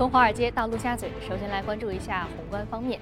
从华尔街到陆家嘴，首先来关注一下宏观方面。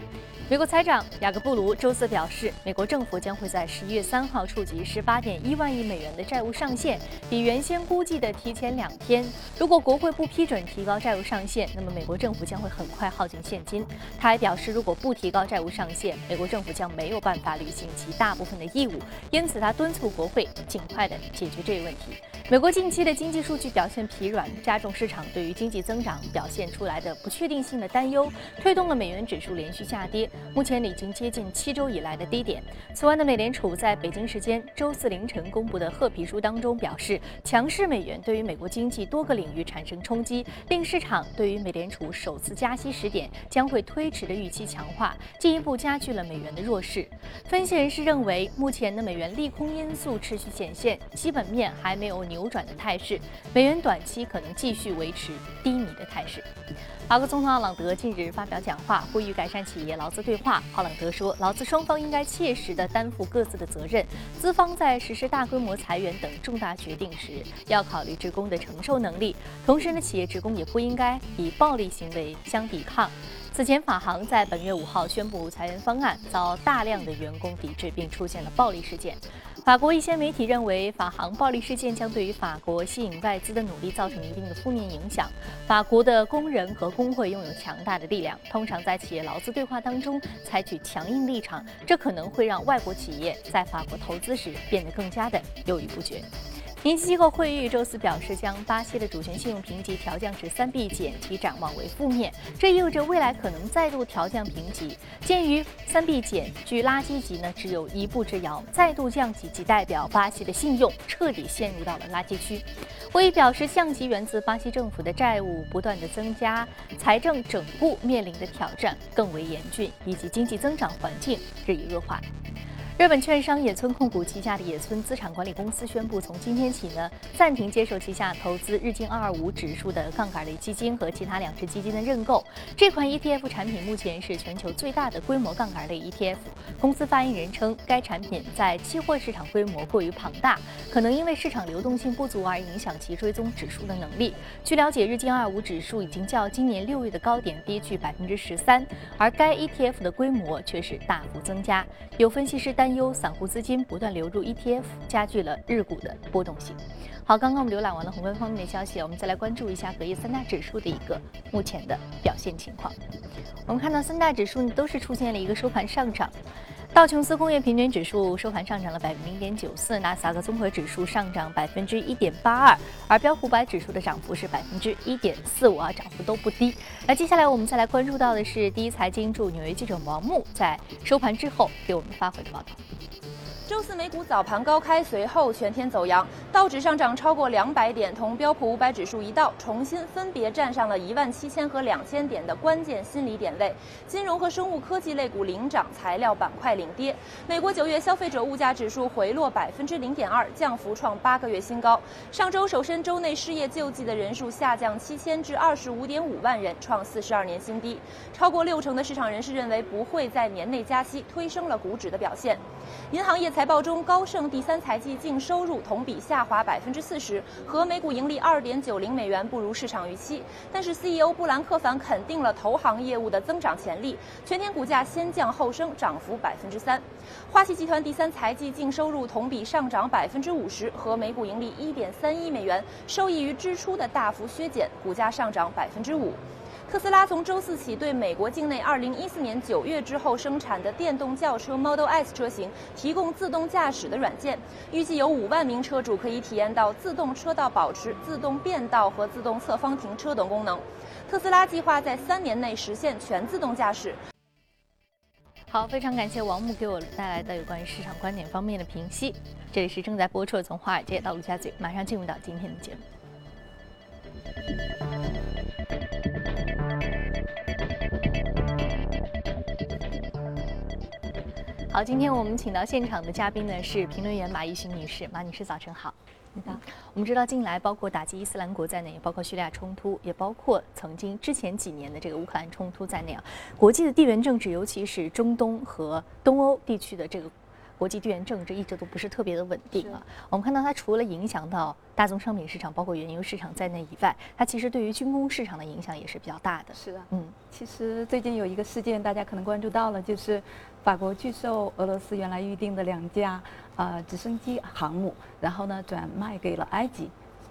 美国财长雅各布卢周四表示，美国政府将会在十一月三号触及十八点一万亿美元的债务上限，比原先估计的提前两天。如果国会不批准提高债务上限，那么美国政府将会很快耗尽现金。他还表示，如果不提高债务上限，美国政府将没有办法履行其大部分的义务。因此，他敦促国会尽快的解决这一问题。美国近期的经济数据表现疲软，加重市场对于经济增长表现出来的不确定性的担忧，推动了美元指数连续下跌，目前已经接近七周以来的低点。此外呢，美联储在北京时间周四凌晨公布的褐皮书当中表示，强势美元对于美国经济多个领域产生冲击，令市场对于美联储首次加息时点将会推迟的预期强化，进一步加剧了美元的弱势。分析人士认为，目前的美元利空因素持续显现，基本面还没有扭。扭转的态势，美元短期可能继续维持低迷的态势。法国总统奥朗德近日发表讲话，呼吁改善企业劳资对话。奥朗德说，劳资双方应该切实地担负各自的责任，资方在实施大规模裁员等重大决定时，要考虑职工的承受能力。同时呢，企业职工也不应该以暴力行为相抵抗。此前，法航在本月五号宣布裁员方案，遭大量的员工抵制，并出现了暴力事件。法国一些媒体认为，法航暴力事件将对于法国吸引外资的努力造成一定的负面影响。法国的工人和工会拥有强大的力量，通常在企业劳资对话当中采取强硬立场，这可能会让外国企业在法国投资时变得更加的犹豫不决。评级机构惠誉周四表示，将巴西的主权信用评级调降至三 B 减，其展望为负面。这意味着未来可能再度调降评级。鉴于三 B 减距垃圾级呢只有一步之遥，再度降级即代表巴西的信用彻底陷入到了垃圾区。惠誉表示，降级源自巴西政府的债务不断的增加，财政整固面临的挑战更为严峻，以及经济增长环境日益恶化。日本券商野村控股旗下的野村资产管理公司宣布，从今天起呢，暂停接受旗下投资日经二二五指数的杠杆类基金和其他两只基金的认购。这款 ETF 产品目前是全球最大的规模杠杆类 ETF。公司发言人称，该产品在期货市场规模过于庞大，可能因为市场流动性不足而影响其追踪指数的能力。据了解，日经二五指数已经较今年六月的高点跌去百分之十三，而该 ETF 的规模却是大幅增加。有分析师担。担忧散户资金不断流入 ETF，加剧了日股的波动性。好，刚刚我们浏览完了宏观方面的消息，我们再来关注一下隔夜三大指数的一个目前的表现情况。我们看到三大指数都是出现了一个收盘上涨。道琼斯工业平均指数收盘上涨了百分之零点九四，纳斯达克综合指数上涨百分之一点八二，而标普百指数的涨幅是百分之一点四五啊，涨幅都不低。那接下来我们再来关注到的是第一财经驻纽约记者王木在收盘之后给我们发回的报道。周四美股早盘高开，随后全天走阳，道指上涨超过两百点，同标普五百指数一道，重新分别站上了一万七千和两千点的关键心理点位。金融和生物科技类股领涨，材料板块领跌。美国九月消费者物价指数回落百分之零点二，降幅创八个月新高。上周首申周内失业救济的人数下降七千至二十五点五万人，创四十二年新低。超过六成的市场人士认为不会在年内加息，推升了股指的表现。银行业财报中，高盛第三财季净收入同比下滑百分之四十，和每股盈利二点九零美元不如市场预期。但是 CEO 布兰克凡肯定了投行业务的增长潜力，全天股价先降后升，涨幅百分之三。花旗集团第三财季净收入同比上涨百分之五十，和每股盈利一点三一美元，受益于支出的大幅削减，股价上涨百分之五。特斯拉从周四起对美国境内2014年9月之后生产的电动轿车 Model S 车型提供自动驾驶的软件，预计有5万名车主可以体验到自动车道保持、自动变道和自动侧方停车等功能。特斯拉计划在三年内实现全自动驾驶。好，非常感谢王木给我带来的有关于市场观点方面的评析。这里是正在播出的《从华尔街到陆家嘴》，马上进入到今天的节目。好，今天我们请到现场的嘉宾呢是评论员马一勋女士，马女士早晨好。你好。我们知道近来包括打击伊斯兰国在内，也包括叙利亚冲突，也包括曾经之前几年的这个乌克兰冲突在内啊，国际的地缘政治，尤其是中东和东欧地区的这个国际地缘政治一直都不是特别的稳定啊。我们看到它除了影响到大宗商品市场，包括原油市场在内以外，它其实对于军工市场的影响也是比较大的。是的，嗯，其实最近有一个事件，大家可能关注到了，就是法国拒售俄罗斯原来预定的两架呃直升机航母，然后呢转卖给了埃及。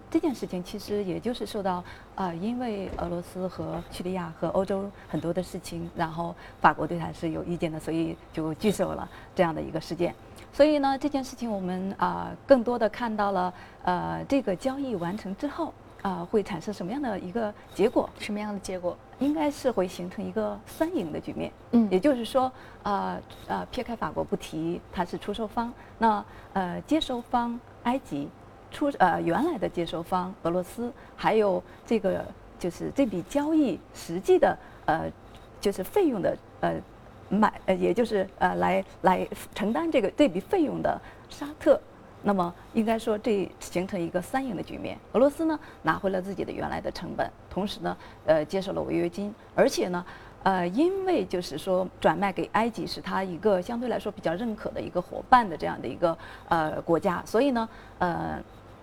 这件事情其实也就是受到啊，因为俄罗斯和叙利亚和欧洲很多的事情，然后法国对它是有意见的，所以就拒售了这样的一个事件。所以呢，这件事情我们啊，更多的看到了呃，这个交易完成之后啊，会产生什么样的一个结果？什么样的结果？应该是会形成一个三赢的局面。嗯，也就是说，呃呃，撇开法国不提，它是出售方，那呃，接收方埃及。出呃原来的接收方俄罗斯，还有这个就是这笔交易实际的呃就是费用的呃买呃也就是呃来来承担这个这笔费用的沙特，那么应该说这形成一个三赢的局面。俄罗斯呢拿回了自己的原来的成本，同时呢呃接受了违约金，而且呢呃因为就是说转卖给埃及是他一个相对来说比较认可的一个伙伴的这样的一个呃国家，所以呢呃。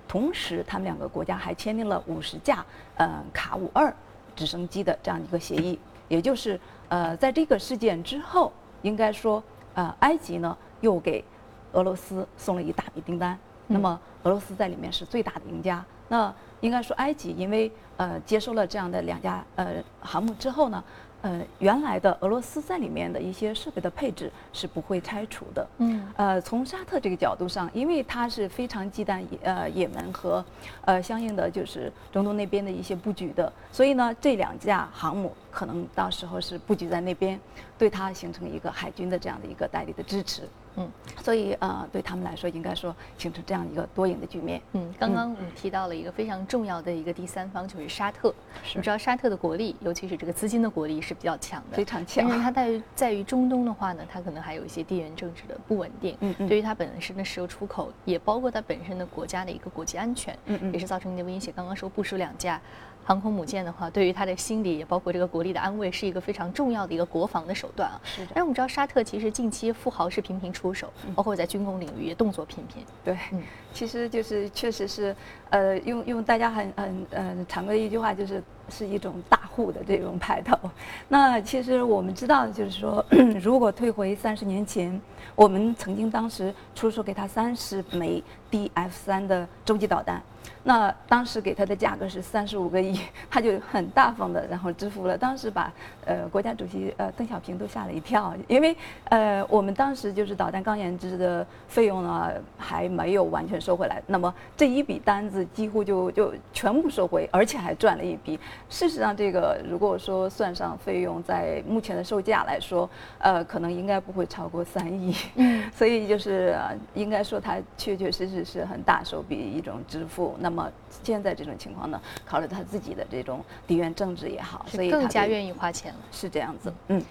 同时，他们两个国家还签订了五十架呃卡五二直升机的这样一个协议，也就是呃在这个事件之后，应该说呃埃及呢又给俄罗斯送了一大笔订单，那么俄罗斯在里面是最大的赢家。那应该说埃及因为呃接收了这样的两家呃航母之后呢。呃，原来的俄罗斯在里面的一些设备的配置是不会拆除的。嗯，呃，从沙特这个角度上，因为它是非常忌惮呃也门和呃相应的就是中东那边的一些布局的，所以呢，这两架航母可能到时候是布局在那边，对它形成一个海军的这样的一个代理的支持。嗯，所以呃，对他们来说，应该说形成这样一个多赢的局面。嗯，刚刚我们提到了一个非常重要的一个第三方，就是沙特。你知道沙特的国力，尤其是这个资金的国力是比较强的，非常强。但是它在于在于中东的话呢，它可能还有一些地缘政治的不稳定。嗯嗯。对于它本身的石油出口，也包括它本身的国家的一个国际安全，嗯嗯，也是造成一定威胁。刚刚说部署两架。航空母舰的话，对于他的心理也包括这个国力的安慰，是一个非常重要的一个国防的手段啊。是的。但我们知道沙特其实近期富豪是频频出手，包括在军工领域也动作频频。对，嗯，其实就是确实是，呃，用用大家很很呃常规的一句话，就是是一种大户的这种派头。那其实我们知道，就是说，如果退回三十年前，我们曾经当时出售给他三十枚 DF 三的洲际导弹。那当时给他的价格是三十五个亿，他就很大方的然后支付了。当时把呃国家主席呃邓小平都吓了一跳，因为呃我们当时就是导弹钢研制的费用呢还没有完全收回来，那么这一笔单子几乎就就全部收回，而且还赚了一笔。事实上，这个如果说算上费用，在目前的售价来说，呃可能应该不会超过三亿。嗯，所以就是应该说他确确实实是很大手笔一种支付。那么。那么现在这种情况呢，考虑他自己的这种地缘政治也好，所以更加愿意花钱了，是这样子。嗯，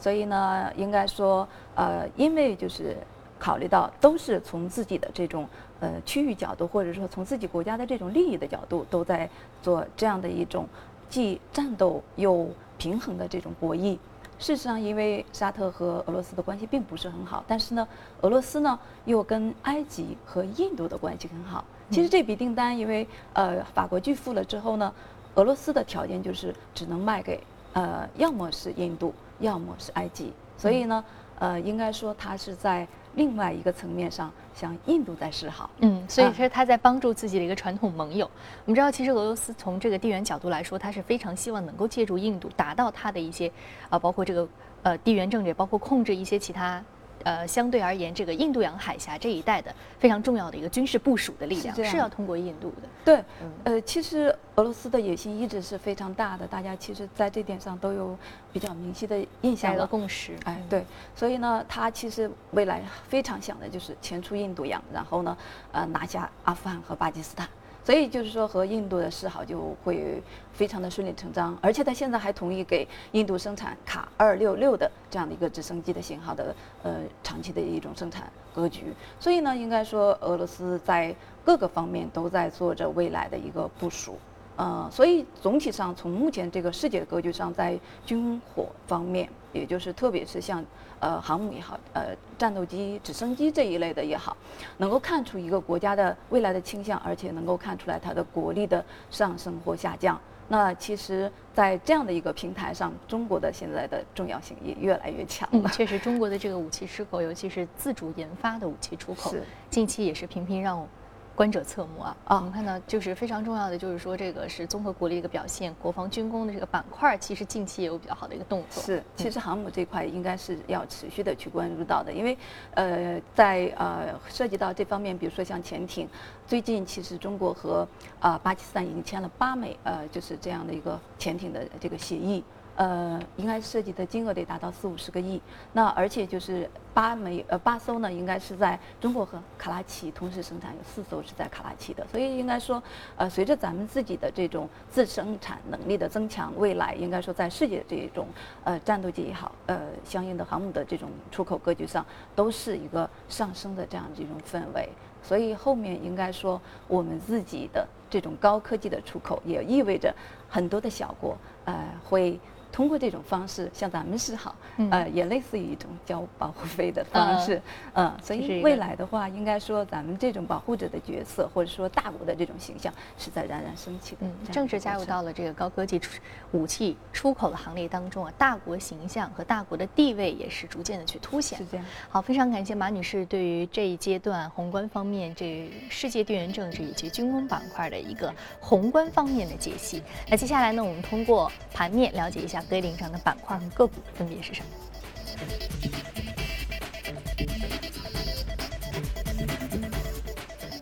所以呢，应该说，呃，因为就是考虑到都是从自己的这种呃区域角度，或者说从自己国家的这种利益的角度，都在做这样的一种既战斗又平衡的这种博弈。事实上，因为沙特和俄罗斯的关系并不是很好，但是呢，俄罗斯呢又跟埃及和印度的关系很好。其实这笔订单，因为呃法国拒付了之后呢，俄罗斯的条件就是只能卖给呃要么是印度，要么是埃及。所以呢，呃应该说它是在另外一个层面上向印度在示好。嗯，所以说他在帮助自己的一个传统盟友。我们知道，其实俄罗斯从这个地缘角度来说，他是非常希望能够借助印度达到他的一些啊，包括这个呃地缘政治，包括控制一些其他。呃，相对而言，这个印度洋海峡这一带的非常重要的一个军事部署的力量是要通过印度的。对，呃，其实俄罗斯的野心一直是非常大的，大家其实在这点上都有比较明晰的印象和共识。哎，对，所以呢，他其实未来非常想的就是前出印度洋，然后呢，呃，拿下阿富汗和巴基斯坦。所以就是说，和印度的示好就会非常的顺理成章，而且他现在还同意给印度生产卡二六六的这样的一个直升机的型号的呃长期的一种生产格局。所以呢，应该说俄罗斯在各个方面都在做着未来的一个部署。呃，所以总体上从目前这个世界格局上，在军火方面，也就是特别是像呃航母也好，呃战斗机、直升机这一类的也好，能够看出一个国家的未来的倾向，而且能够看出来它的国力的上升或下降。那其实，在这样的一个平台上，中国的现在的重要性也越来越强了。确实，中国的这个武器出口，尤其是自主研发的武器出口，近期也是频频让。观者侧目啊！啊，我们看到就是非常重要的，就是说这个是综合国力一个表现。国防军工的这个板块，其实近期也有比较好的一个动作。是，其实航母这块应该是要持续的去关注到的，因为呃，在呃涉及到这方面，比如说像潜艇，最近其实中国和啊巴基斯坦已经签了八枚呃就是这样的一个潜艇的这个协议。呃，应该涉及的金额得达到四五十个亿。那而且就是八枚呃八艘呢，应该是在中国和卡拉奇同时生产，有四艘是在卡拉奇的。所以应该说，呃，随着咱们自己的这种自生产能力的增强，未来应该说在世界这种呃战斗机也好，呃相应的航母的这种出口格局上，都是一个上升的这样的一种氛围。所以后面应该说，我们自己的这种高科技的出口，也意味着很多的小国呃会。通过这种方式向咱们示好，呃，也类似于一种交保护费的方式，嗯，所以未来的话，应该说咱们这种保护者的角色，或者说大国的这种形象，是在冉冉升起的。嗯，正式加入到了这个高科技出武器出口的行列当中啊，大国形象和大国的地位也是逐渐的去凸显。是这样。好，非常感谢马女士对于这一阶段宏观方面这世界地缘政治以及军工板块的一个宏观方面的解析。那接下来呢，我们通过盘面了解一下。对领涨的板块和个股分别是什么？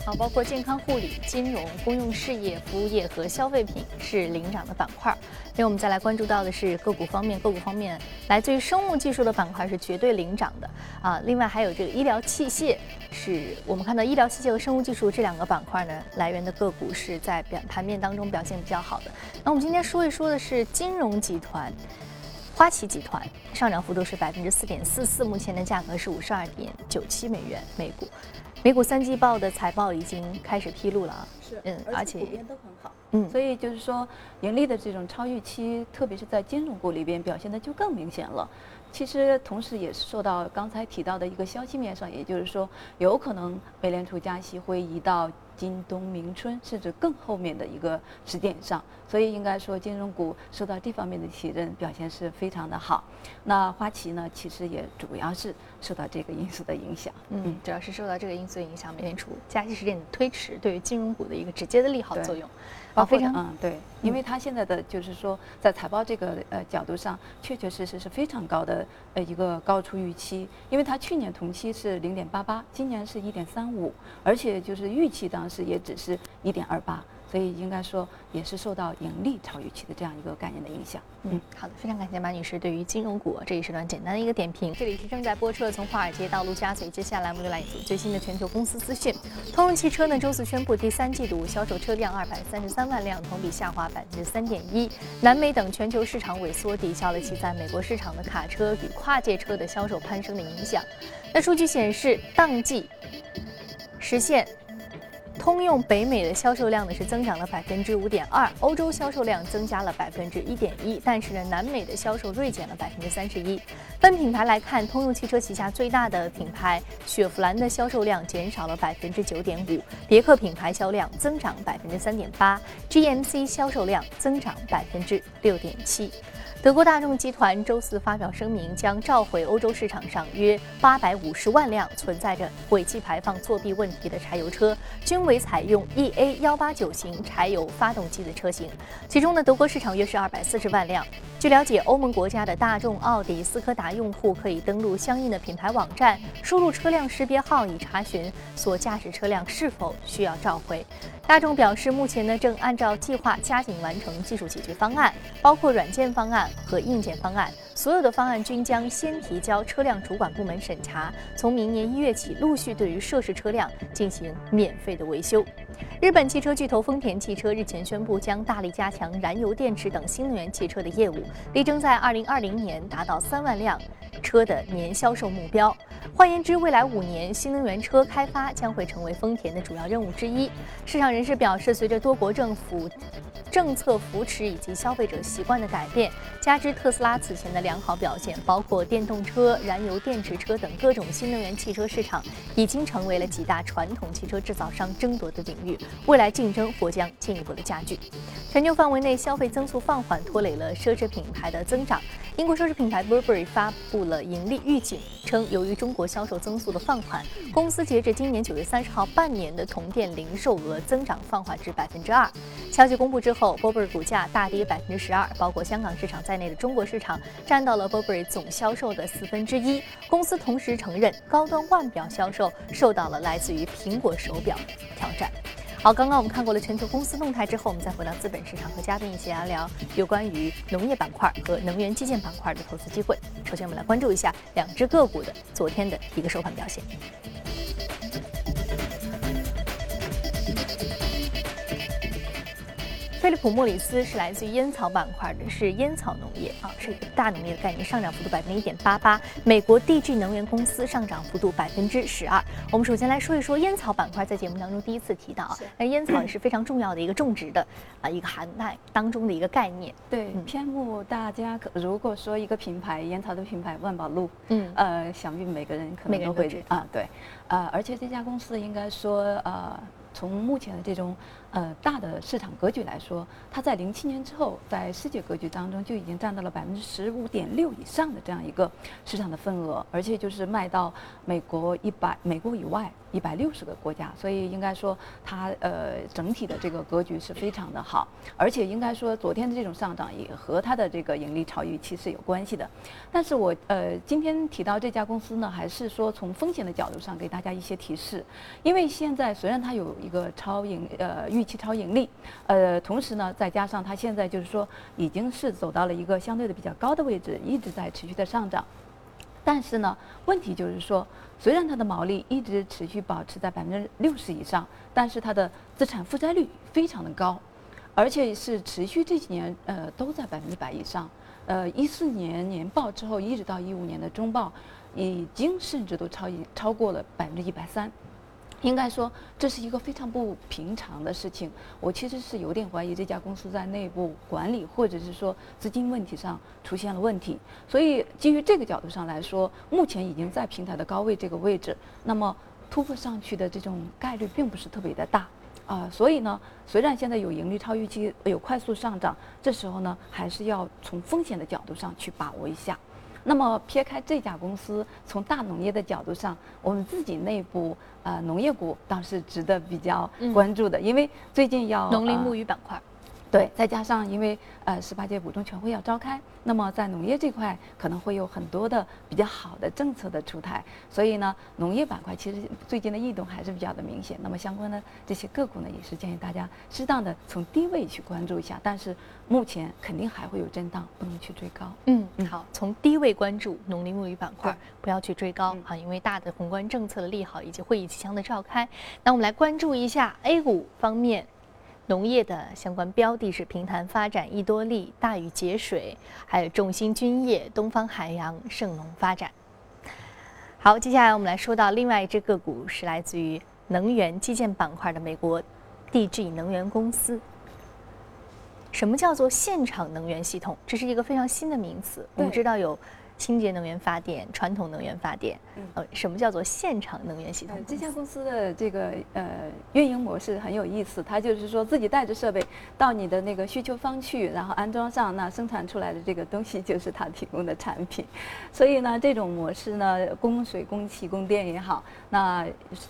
好，包括健康护理、金融、公用事业、服务业和消费品是领涨的板块。另外，我们再来关注到的是个股方面，个股方面来自于生物技术的板块是绝对领涨的啊。另外还有这个医疗器械，是我们看到医疗器械和生物技术这两个板块呢，来源的个股是在表盘面当中表现比较好的。那我们今天说一说的是金融集团，花旗集团上涨幅度是百分之四点四四，目前的价格是五十二点九七美元每股。美股三季报的财报已经开始披露了啊，是，嗯，而且普遍都很好，所以就是说盈利的这种超预期，特别是在金融股里边表现的就更明显了。其实同时也是受到刚才提到的一个消息面上，也就是说有可能美联储加息会移到。今冬明春，甚至更后面的一个时点上，所以应该说金融股受到这方面的提振，表现是非常的好。那花旗呢，其实也主要是受到这个因素的影响。嗯，主要是受到这个因素影响，美联储加息时间的推迟，对于金融股的一个直接的利好作用。啊，非常嗯对，因为它现在的就是说，在财报这个呃角度上，确确实实是非常高的呃一个高出预期，因为它去年同期是零点八八，今年是一点三五，而且就是预期当时也只是一点二八。所以应该说也是受到盈利超预期的这样一个概念的影响。嗯，好的，非常感谢马女士对于金融股这一时段简单的一个点评。这里是正在播出的从华尔街到陆家嘴，接下来我们就来一组最新的全球公司资讯。通用汽车呢周四宣布第三季度销售车辆二百三十三万辆，同比下滑百分之三点一。南美等全球市场萎缩抵消了其在美国市场的卡车与跨界车的销售攀升的影响。那数据显示，当季实现。通用北美的销售量呢是增长了百分之五点二，欧洲销售量增加了百分之一点一，但是呢，南美的销售锐减了百分之三十一。分品牌来看，通用汽车旗下最大的品牌雪佛兰的销售量减少了百分之九点五，别克品牌销量增长百分之三点八，GMC 销售量增长百分之六点七。德国大众集团周四发表声明，将召回欧洲市场上约八百五十万辆存在着尾气排放作弊问题的柴油车，均为采用 EA 幺八九型柴油发动机的车型。其中呢，德国市场约是二百四十万辆。据了解，欧盟国家的大众、奥迪、斯柯达用户可以登录相应的品牌网站，输入车辆识别号以查询所驾驶车辆是否需要召回。大众表示，目前呢正按照计划加紧完成技术解决方案，包括软件方案和硬件方案。所有的方案均将先提交车辆主管部门审查，从明年一月起陆续对于涉事车辆进行免费的维修。日本汽车巨头丰田汽车日前宣布，将大力加强燃油电池等新能源汽车的业务，力争在二零二零年达到三万辆车的年销售目标。换言之，未来五年新能源车开发将会成为丰田的主要任务之一。市场人士表示，随着多国政府政策扶持以及消费者习惯的改变，加之特斯拉此前的良好表现，包括电动车、燃油电池车等各种新能源汽车市场，已经成为了几大传统汽车制造商争夺的领域。未来竞争或将进一步的加剧。全球范围内消费增速放缓，拖累了奢侈品牌的增长。英国奢侈品牌 Burberry 发布了盈利预警，称由于中国销售增速的放缓，公司截至今年九月三十号半年的同店零售额增长放缓至百分之二。消息公布之后，Burberry 股价大跌百分之十二，包括香港市场在内的中国市场占到了 Burberry 总销售的四分之一。公司同时承认，高端腕表销售受到了来自于苹果手表挑战。好，刚刚我们看过了全球公司动态之后，我们再回到资本市场，和嘉宾一起聊聊有关于农业板块和能源基建板块的投资机会。首先，我们来关注一下两只个股的昨天的一个收盘表现。飞利普·莫里斯是来自于烟草板块的，是烟草农业啊，是一个大农业的概念，上涨幅度百分之一点八八。美国 DG 能源公司上涨幅度百分之十二。我们首先来说一说烟草板块，在节目当中第一次提到啊，那烟草也是非常重要的一个种植的啊一个涵盖当中的一个概念。对嗯、偏目大家可如果说一个品牌烟草的品牌万宝路，嗯，呃，想必每个人可能都会啊，对，呃，而且这家公司应该说呃。从目前的这种呃大的市场格局来说，它在零七年之后，在世界格局当中就已经占到了百分之十五点六以上的这样一个市场的份额，而且就是卖到美国一百美国以外一百六十个国家，所以应该说它呃整体的这个格局是非常的好，而且应该说昨天的这种上涨也和它的这个盈利超预期是有关系的。但是我呃今天提到这家公司呢，还是说从风险的角度上给大家一些提示，因为现在虽然它有一个超盈呃预期超盈利，呃同时呢再加上它现在就是说已经是走到了一个相对的比较高的位置，一直在持续的上涨。但是呢问题就是说，虽然它的毛利一直持续保持在百分之六十以上，但是它的资产负债率非常的高，而且是持续这几年呃都在百分之百以上。呃一四年年报之后一直到一五年的中报，已经甚至都超超过了百分之一百三。应该说这是一个非常不平常的事情。我其实是有点怀疑这家公司在内部管理或者是说资金问题上出现了问题。所以基于这个角度上来说，目前已经在平台的高位这个位置，那么突破上去的这种概率并不是特别的大啊。所以呢，虽然现在有盈利超预期，有快速上涨，这时候呢还是要从风险的角度上去把握一下。那么撇开这家公司，从大农业的角度上，我们自己内部呃农业股倒是值得比较关注的，因为最近要农林牧渔板块。对，再加上因为呃十八届五中全会要召开，那么在农业这块可能会有很多的比较好的政策的出台，所以呢，农业板块其实最近的异动还是比较的明显。那么相关的这些个股呢，也是建议大家适当的从低位去关注一下，但是目前肯定还会有震荡，不能去追高。嗯，好，从低位关注农林牧渔板块，不要去追高啊，因为大的宏观政策的利好以及会议即将的召开。那我们来关注一下 A 股方面。农业的相关标的是平潭发展、益多利、大禹节水，还有众兴君业、东方海洋、盛农发展。好，接下来我们来说到另外一只个股，是来自于能源基建板块的美国 DG 能源公司。什么叫做现场能源系统？这是一个非常新的名词。我们知道有。清洁能源发电、传统能源发电，呃，什么叫做现场能源系统？这家公司的这个呃运营模式很有意思，它就是说自己带着设备到你的那个需求方去，然后安装上，那生产出来的这个东西就是它提供的产品。所以呢，这种模式呢，供水、供气、供电也好，那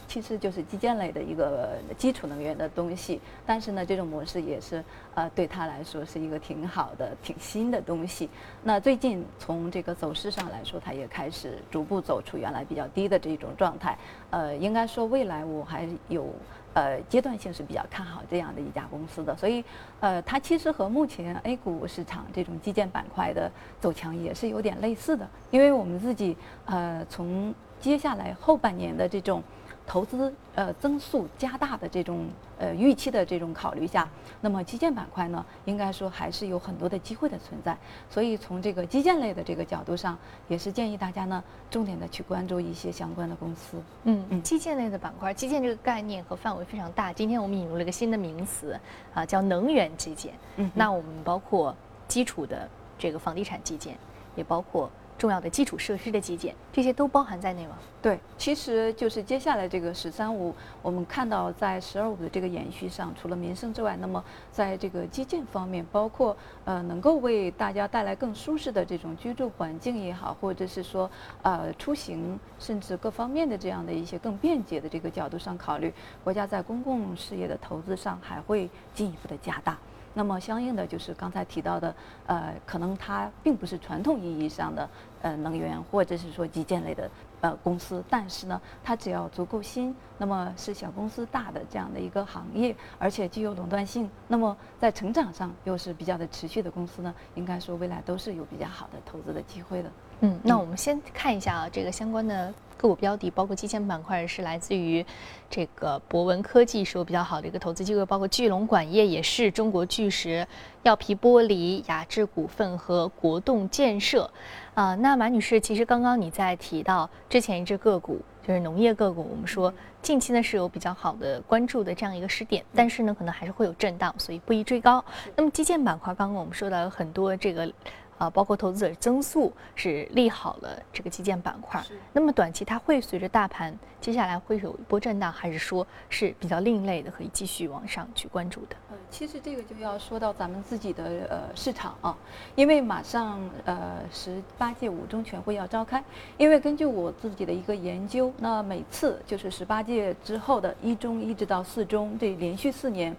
其实就是基建类的一个基础能源的东西。但是呢，这种模式也是呃对他来说是一个挺好的、挺新的东西。那最近从这个走。势上来说，它也开始逐步走出原来比较低的这种状态。呃，应该说未来我还有呃阶段性是比较看好这样的一家公司的。所以，呃，它其实和目前 A 股市场这种基建板块的走强也是有点类似的。因为我们自己呃从接下来后半年的这种投资呃增速加大的这种呃预期的这种考虑下，那么基建板块呢，应该说还是有很多的机会的存在。所以从这个基建类的这个角度上，也是建议大家呢，重点的去关注一些相关的公司。嗯嗯，基建类的板块，基建这个概念和范围非常大。今天我们引入了一个新的名词啊，叫能源基建。嗯，那我们包括基础的这个房地产基建，也包括。重要的基础设施的基建，这些都包含在内吗？对，其实就是接下来这个“十三五”，我们看到在“十二五”的这个延续上，除了民生之外，那么在这个基建方面，包括呃能够为大家带来更舒适的这种居住环境也好，或者是说呃出行，甚至各方面的这样的一些更便捷的这个角度上考虑，国家在公共事业的投资上还会进一步的加大。那么相应的就是刚才提到的，呃，可能它并不是传统意义上的呃能源或者是说基建类的呃公司，但是呢，它只要足够新，那么是小公司大的这样的一个行业，而且具有垄断性，那么在成长上又是比较的持续的公司呢，应该说未来都是有比较好的投资的机会的。嗯，那我们先看一下啊，这个相关的个股标的，包括基建板块是来自于这个博文科技，是有比较好的一个投资机会，包括巨龙管业也是中国巨石、药皮玻璃、雅致股份和国栋建设。啊，那马女士，其实刚刚你在提到之前一只个股就是农业个股，我们说近期呢是有比较好的关注的这样一个时点，但是呢可能还是会有震荡，所以不宜追高。那么基建板块，刚刚我们说到有很多这个。啊，包括投资者增速是利好了这个基建板块。那么短期它会随着大盘接下来会有一波震荡，还是说是比较另类的，可以继续往上去关注的？呃，其实这个就要说到咱们自己的呃市场啊，因为马上呃十八届五中全会要召开，因为根据我自己的一个研究，那每次就是十八届之后的一中一直到四中这连续四年，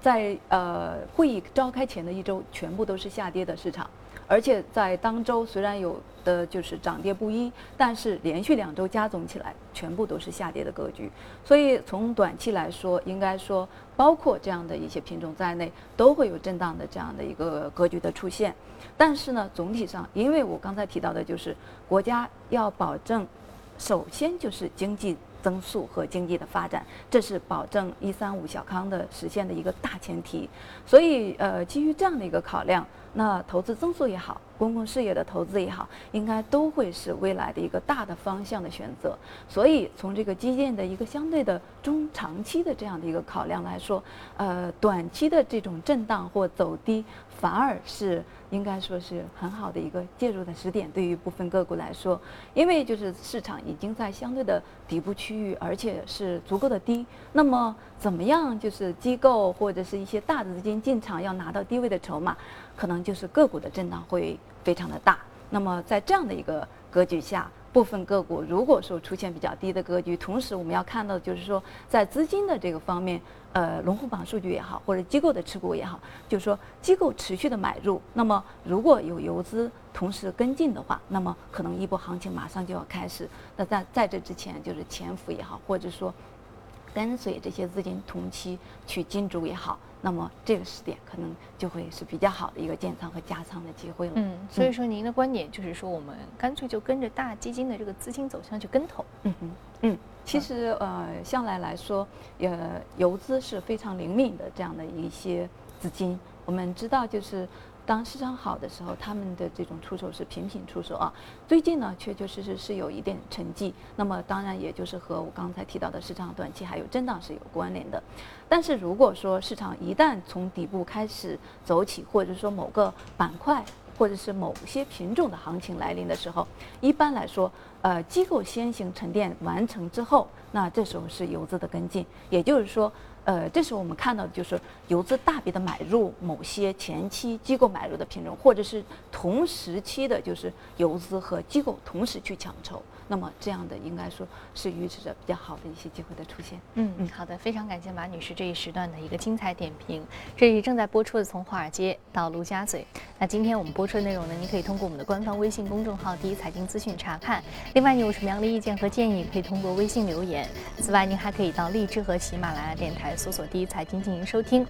在呃会议召开前的一周，全部都是下跌的市场。而且在当周虽然有的就是涨跌不一，但是连续两周加总起来，全部都是下跌的格局。所以从短期来说，应该说包括这样的一些品种在内，都会有震荡的这样的一个格局的出现。但是呢，总体上，因为我刚才提到的就是国家要保证，首先就是经济增速和经济的发展，这是保证“一三五”小康的实现的一个大前提。所以，呃，基于这样的一个考量。那投资增速也好，公共事业的投资也好，应该都会是未来的一个大的方向的选择。所以从这个基建的一个相对的中长期的这样的一个考量来说，呃，短期的这种震荡或走低，反而是应该说是很好的一个介入的时点。对于部分个股来说，因为就是市场已经在相对的底部区域，而且是足够的低。那么怎么样就是机构或者是一些大的资金进场要拿到低位的筹码？可能就是个股的震荡会非常的大。那么在这样的一个格局下，部分个股如果说出现比较低的格局，同时我们要看到就是说，在资金的这个方面，呃，龙虎榜数据也好，或者机构的持股也好，就是说机构持续的买入。那么如果有游资同时跟进的话，那么可能一波行情马上就要开始。那在在这之前，就是潜伏也好，或者说跟随这些资金同期去进驻也好。那么这个时点可能就会是比较好的一个建仓和加仓的机会了。嗯，所以说您的观点就是说，我们干脆就跟着大基金的这个资金走向去跟投。嗯嗯嗯，其实呃，向来来说，呃，游资是非常灵敏的这样的一些资金。我们知道就是。当市场好的时候，他们的这种出手是频频出手啊。最近呢，确确实实是有一点沉寂。那么当然，也就是和我刚才提到的市场短期还有震荡是有关联的。但是如果说市场一旦从底部开始走起，或者说某个板块或者是某些品种的行情来临的时候，一般来说，呃，机构先行沉淀完成之后，那这时候是游资的跟进，也就是说。呃，这时候我们看到的就是游资大笔的买入某些前期机构买入的品种，或者是同时期的，就是游资和机构同时去抢筹。那么这样的应该说是预示着比较好的一些机会的出现。嗯嗯，好的，非常感谢马女士这一时段的一个精彩点评。这里正在播出的从华尔街到陆家嘴。那今天我们播出的内容呢，您可以通过我们的官方微信公众号“第一财经资讯”查看。另外，你有什么样的意见和建议，可以通过微信留言。此外，您还可以到荔枝和喜马拉雅电台搜索“第一财经”进行收听。